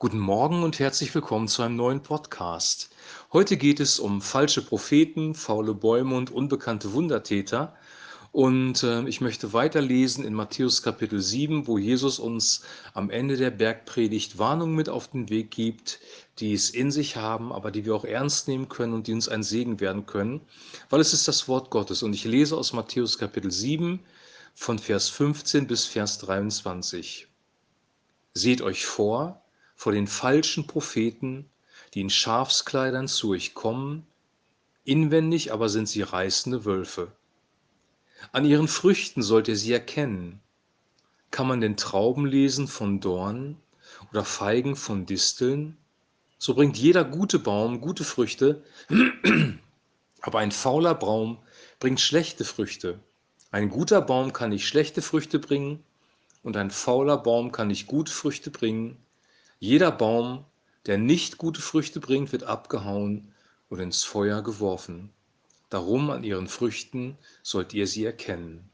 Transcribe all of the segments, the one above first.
Guten Morgen und herzlich willkommen zu einem neuen Podcast. Heute geht es um falsche Propheten, faule Bäume und unbekannte Wundertäter. Und äh, ich möchte weiterlesen in Matthäus Kapitel 7, wo Jesus uns am Ende der Bergpredigt Warnungen mit auf den Weg gibt, die es in sich haben, aber die wir auch ernst nehmen können und die uns ein Segen werden können, weil es ist das Wort Gottes. Und ich lese aus Matthäus Kapitel 7 von Vers 15 bis Vers 23. Seht euch vor, vor den falschen Propheten, die in Schafskleidern zu euch kommen, inwendig aber sind sie reißende Wölfe. An ihren Früchten sollt ihr sie erkennen. Kann man denn Trauben lesen von Dornen oder Feigen von Disteln? So bringt jeder gute Baum gute Früchte, aber ein fauler Baum bringt schlechte Früchte. Ein guter Baum kann nicht schlechte Früchte bringen und ein fauler Baum kann nicht gute Früchte bringen. Jeder Baum, der nicht gute Früchte bringt, wird abgehauen und ins Feuer geworfen. Darum an ihren Früchten sollt ihr sie erkennen.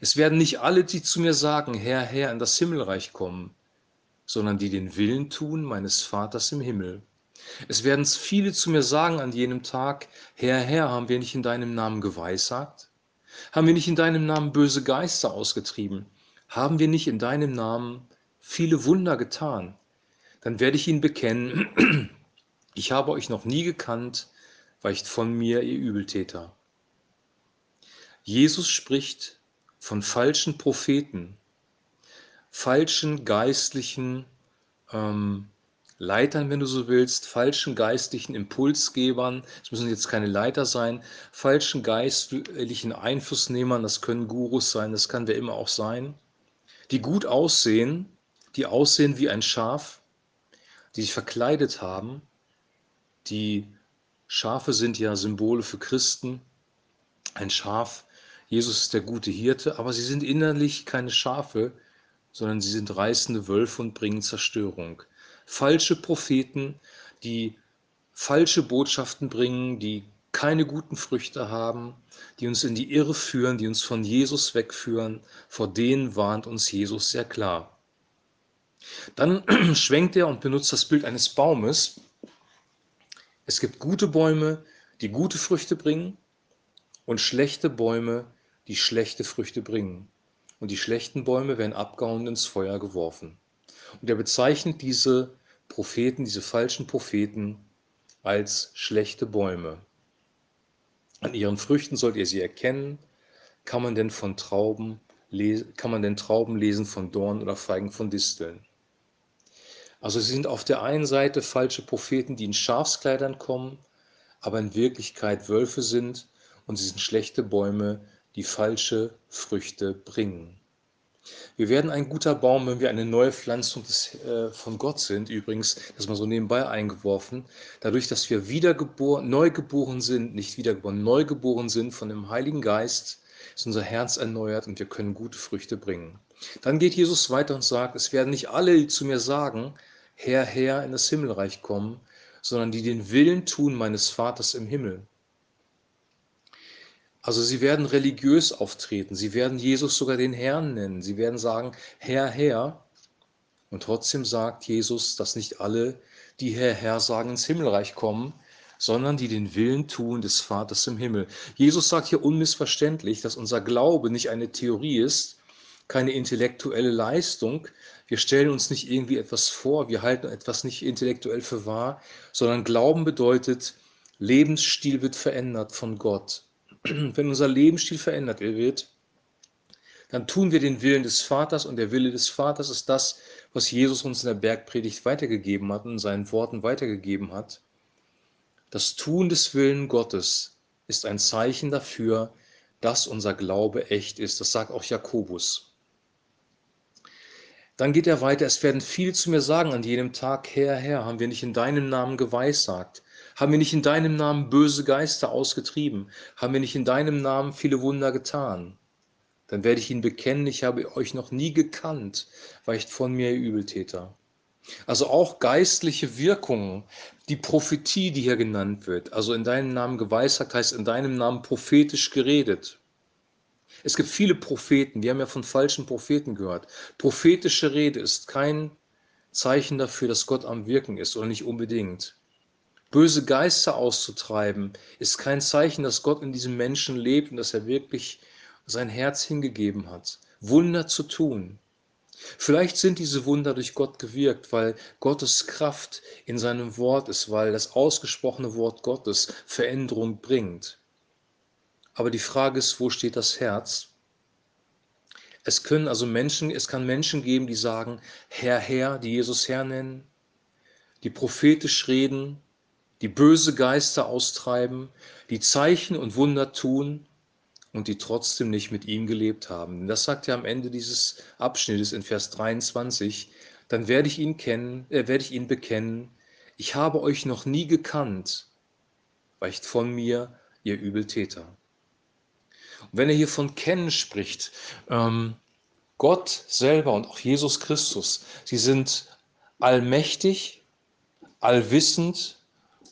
Es werden nicht alle, die zu mir sagen, Herr, Herr, in das Himmelreich kommen, sondern die den Willen tun meines Vaters im Himmel. Es werden viele zu mir sagen an jenem Tag, Herr, Herr, haben wir nicht in deinem Namen geweissagt? Haben wir nicht in deinem Namen böse Geister ausgetrieben? Haben wir nicht in deinem Namen viele Wunder getan? Dann werde ich ihn bekennen, ich habe euch noch nie gekannt, weicht von mir, ihr Übeltäter. Jesus spricht von falschen Propheten, falschen geistlichen ähm, Leitern, wenn du so willst, falschen geistlichen Impulsgebern, es müssen jetzt keine Leiter sein, falschen geistlichen Einflussnehmern, das können Gurus sein, das kann wer immer auch sein, die gut aussehen, die aussehen wie ein Schaf, die sich verkleidet haben. Die Schafe sind ja Symbole für Christen. Ein Schaf, Jesus ist der gute Hirte, aber sie sind innerlich keine Schafe, sondern sie sind reißende Wölfe und bringen Zerstörung. Falsche Propheten, die falsche Botschaften bringen, die keine guten Früchte haben, die uns in die Irre führen, die uns von Jesus wegführen, vor denen warnt uns Jesus sehr klar. Dann schwenkt er und benutzt das Bild eines Baumes. Es gibt gute Bäume, die gute Früchte bringen und schlechte Bäume, die schlechte Früchte bringen. Und die schlechten Bäume werden abgehauen ins Feuer geworfen. Und er bezeichnet diese Propheten, diese falschen Propheten als schlechte Bäume. An ihren Früchten sollt ihr sie erkennen. Kann man denn von Trauben kann man denn Trauben lesen von Dorn oder Feigen von Disteln? Also sie sind auf der einen Seite falsche Propheten, die in Schafskleidern kommen, aber in Wirklichkeit Wölfe sind und sie sind schlechte Bäume, die falsche Früchte bringen. Wir werden ein guter Baum, wenn wir eine neue Pflanzung des, äh, von Gott sind. Übrigens, das mal so nebenbei eingeworfen. Dadurch, dass wir wiedergeboren, neugeboren sind, nicht wiedergeboren, neugeboren sind von dem Heiligen Geist, ist unser Herz erneuert und wir können gute Früchte bringen. Dann geht Jesus weiter und sagt, es werden nicht alle zu mir sagen, Herr, Herr in das Himmelreich kommen, sondern die den Willen tun meines Vaters im Himmel. Also sie werden religiös auftreten, sie werden Jesus sogar den Herrn nennen, sie werden sagen, Herr, Herr. Und trotzdem sagt Jesus, dass nicht alle, die Herr, Herr sagen, ins Himmelreich kommen, sondern die den Willen tun des Vaters im Himmel. Jesus sagt hier unmissverständlich, dass unser Glaube nicht eine Theorie ist, keine intellektuelle Leistung. Wir stellen uns nicht irgendwie etwas vor, wir halten etwas nicht intellektuell für wahr, sondern Glauben bedeutet, Lebensstil wird verändert von Gott. Wenn unser Lebensstil verändert wird, dann tun wir den Willen des Vaters und der Wille des Vaters ist das, was Jesus uns in der Bergpredigt weitergegeben hat und in seinen Worten weitergegeben hat. Das Tun des Willen Gottes ist ein Zeichen dafür, dass unser Glaube echt ist. Das sagt auch Jakobus. Dann geht er weiter, es werden viel zu mir sagen an jenem Tag, Herr, Herr, haben wir nicht in deinem Namen geweissagt? Haben wir nicht in deinem Namen böse Geister ausgetrieben? Haben wir nicht in deinem Namen viele Wunder getan? Dann werde ich ihn bekennen, ich habe euch noch nie gekannt, weicht von mir, ihr Übeltäter. Also auch geistliche Wirkungen, die Prophetie, die hier genannt wird, also in deinem Namen geweissagt heißt in deinem Namen prophetisch geredet. Es gibt viele Propheten, wir haben ja von falschen Propheten gehört. Prophetische Rede ist kein Zeichen dafür, dass Gott am Wirken ist oder nicht unbedingt. Böse Geister auszutreiben ist kein Zeichen, dass Gott in diesem Menschen lebt und dass er wirklich sein Herz hingegeben hat. Wunder zu tun. Vielleicht sind diese Wunder durch Gott gewirkt, weil Gottes Kraft in seinem Wort ist, weil das ausgesprochene Wort Gottes Veränderung bringt. Aber die Frage ist, wo steht das Herz? Es können also Menschen, es kann Menschen geben, die sagen, Herr, Herr, die Jesus Herr nennen, die prophetisch reden, die böse Geister austreiben, die Zeichen und Wunder tun und die trotzdem nicht mit ihm gelebt haben. Das sagt er am Ende dieses Abschnittes in Vers 23. Dann werde ich ihn kennen, äh, werde ich ihn bekennen. Ich habe euch noch nie gekannt. Weicht von mir, ihr Übeltäter. Und wenn er hier von kennen spricht, ähm, Gott selber und auch Jesus Christus, sie sind allmächtig, allwissend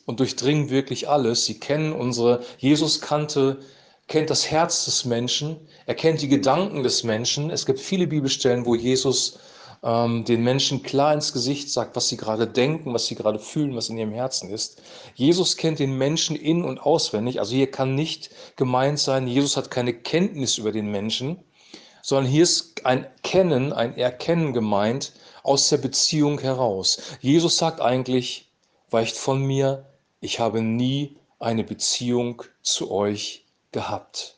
und durchdringen wirklich alles. Sie kennen unsere, Jesus kannte, kennt das Herz des Menschen, er kennt die Gedanken des Menschen. Es gibt viele Bibelstellen, wo Jesus ähm, den Menschen klar ins Gesicht sagt, was sie gerade denken, was sie gerade fühlen, was in ihrem Herzen ist. Jesus kennt den Menschen in- und auswendig. Also hier kann nicht gemeint sein, Jesus hat keine Kenntnis über den Menschen, sondern hier ist ein Kennen, ein Erkennen gemeint aus der Beziehung heraus. Jesus sagt eigentlich, weicht von mir, ich habe nie eine Beziehung zu euch gehabt.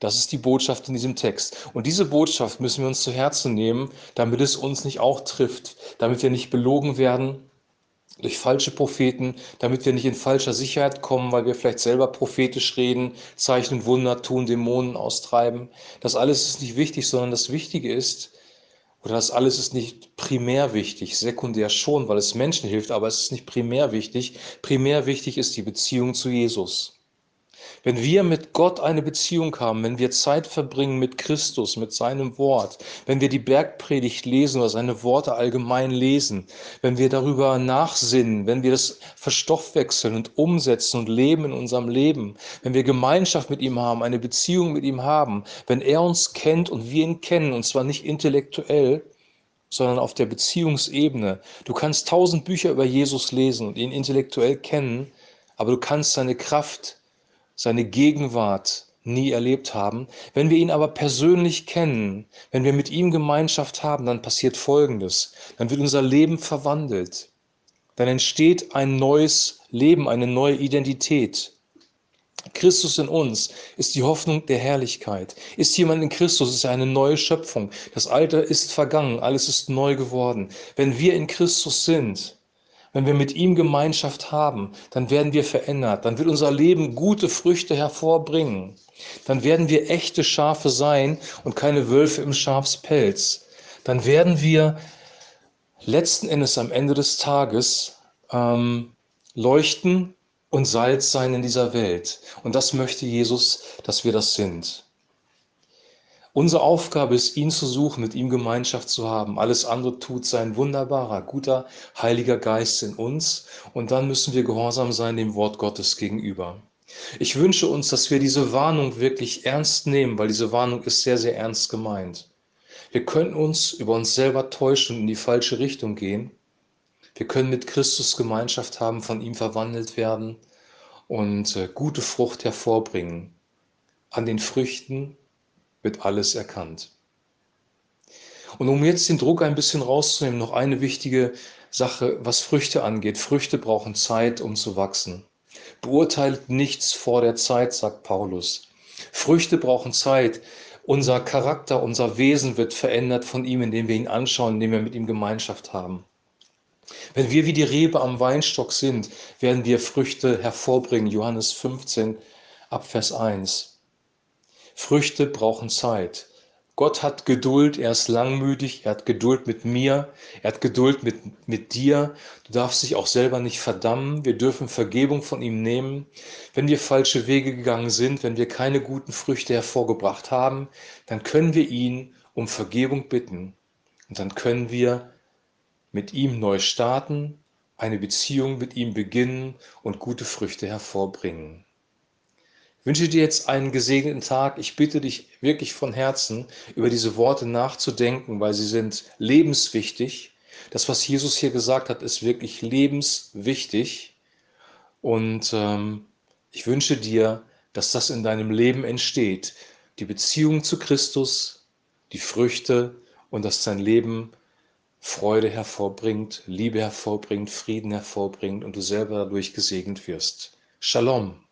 Das ist die Botschaft in diesem Text. Und diese Botschaft müssen wir uns zu Herzen nehmen, damit es uns nicht auch trifft, damit wir nicht belogen werden durch falsche Propheten, damit wir nicht in falscher Sicherheit kommen, weil wir vielleicht selber prophetisch reden, Zeichen, Wunder tun, Dämonen austreiben. Das alles ist nicht wichtig, sondern das Wichtige ist, oder das alles ist nicht primär wichtig, sekundär schon, weil es Menschen hilft, aber es ist nicht primär wichtig. Primär wichtig ist die Beziehung zu Jesus. Wenn wir mit Gott eine Beziehung haben, wenn wir Zeit verbringen mit Christus, mit seinem Wort, wenn wir die Bergpredigt lesen oder seine Worte allgemein lesen, wenn wir darüber nachsinnen, wenn wir das verstoffwechseln und umsetzen und leben in unserem Leben, wenn wir Gemeinschaft mit ihm haben, eine Beziehung mit ihm haben, wenn er uns kennt und wir ihn kennen, und zwar nicht intellektuell, sondern auf der Beziehungsebene. Du kannst tausend Bücher über Jesus lesen und ihn intellektuell kennen, aber du kannst seine Kraft seine Gegenwart nie erlebt haben. Wenn wir ihn aber persönlich kennen, wenn wir mit ihm Gemeinschaft haben, dann passiert Folgendes. Dann wird unser Leben verwandelt. Dann entsteht ein neues Leben, eine neue Identität. Christus in uns ist die Hoffnung der Herrlichkeit. Ist jemand in Christus, ist er eine neue Schöpfung. Das Alte ist vergangen, alles ist neu geworden. Wenn wir in Christus sind, wenn wir mit ihm Gemeinschaft haben, dann werden wir verändert. Dann wird unser Leben gute Früchte hervorbringen. Dann werden wir echte Schafe sein und keine Wölfe im Schafspelz. Dann werden wir letzten Endes am Ende des Tages ähm, leuchten und Salz sein in dieser Welt. Und das möchte Jesus, dass wir das sind. Unsere Aufgabe ist, ihn zu suchen, mit ihm Gemeinschaft zu haben. Alles andere tut sein wunderbarer, guter, heiliger Geist in uns. Und dann müssen wir gehorsam sein dem Wort Gottes gegenüber. Ich wünsche uns, dass wir diese Warnung wirklich ernst nehmen, weil diese Warnung ist sehr, sehr ernst gemeint. Wir können uns über uns selber täuschen und in die falsche Richtung gehen. Wir können mit Christus Gemeinschaft haben, von ihm verwandelt werden und äh, gute Frucht hervorbringen. An den Früchten wird alles erkannt. Und um jetzt den Druck ein bisschen rauszunehmen, noch eine wichtige Sache, was Früchte angeht. Früchte brauchen Zeit, um zu wachsen. Beurteilt nichts vor der Zeit, sagt Paulus. Früchte brauchen Zeit. Unser Charakter, unser Wesen wird verändert von ihm, indem wir ihn anschauen, indem wir mit ihm Gemeinschaft haben. Wenn wir wie die Rebe am Weinstock sind, werden wir Früchte hervorbringen. Johannes 15 ab Vers 1. Früchte brauchen Zeit. Gott hat Geduld, er ist langmütig, er hat Geduld mit mir, er hat Geduld mit, mit dir. Du darfst dich auch selber nicht verdammen. Wir dürfen Vergebung von ihm nehmen. Wenn wir falsche Wege gegangen sind, wenn wir keine guten Früchte hervorgebracht haben, dann können wir ihn um Vergebung bitten. Und dann können wir mit ihm neu starten, eine Beziehung mit ihm beginnen und gute Früchte hervorbringen. Wünsche dir jetzt einen gesegneten Tag. Ich bitte dich wirklich von Herzen, über diese Worte nachzudenken, weil sie sind lebenswichtig. Das, was Jesus hier gesagt hat, ist wirklich lebenswichtig. Und ähm, ich wünsche dir, dass das in deinem Leben entsteht. Die Beziehung zu Christus, die Früchte und dass dein Leben Freude hervorbringt, Liebe hervorbringt, Frieden hervorbringt und du selber dadurch gesegnet wirst. Shalom.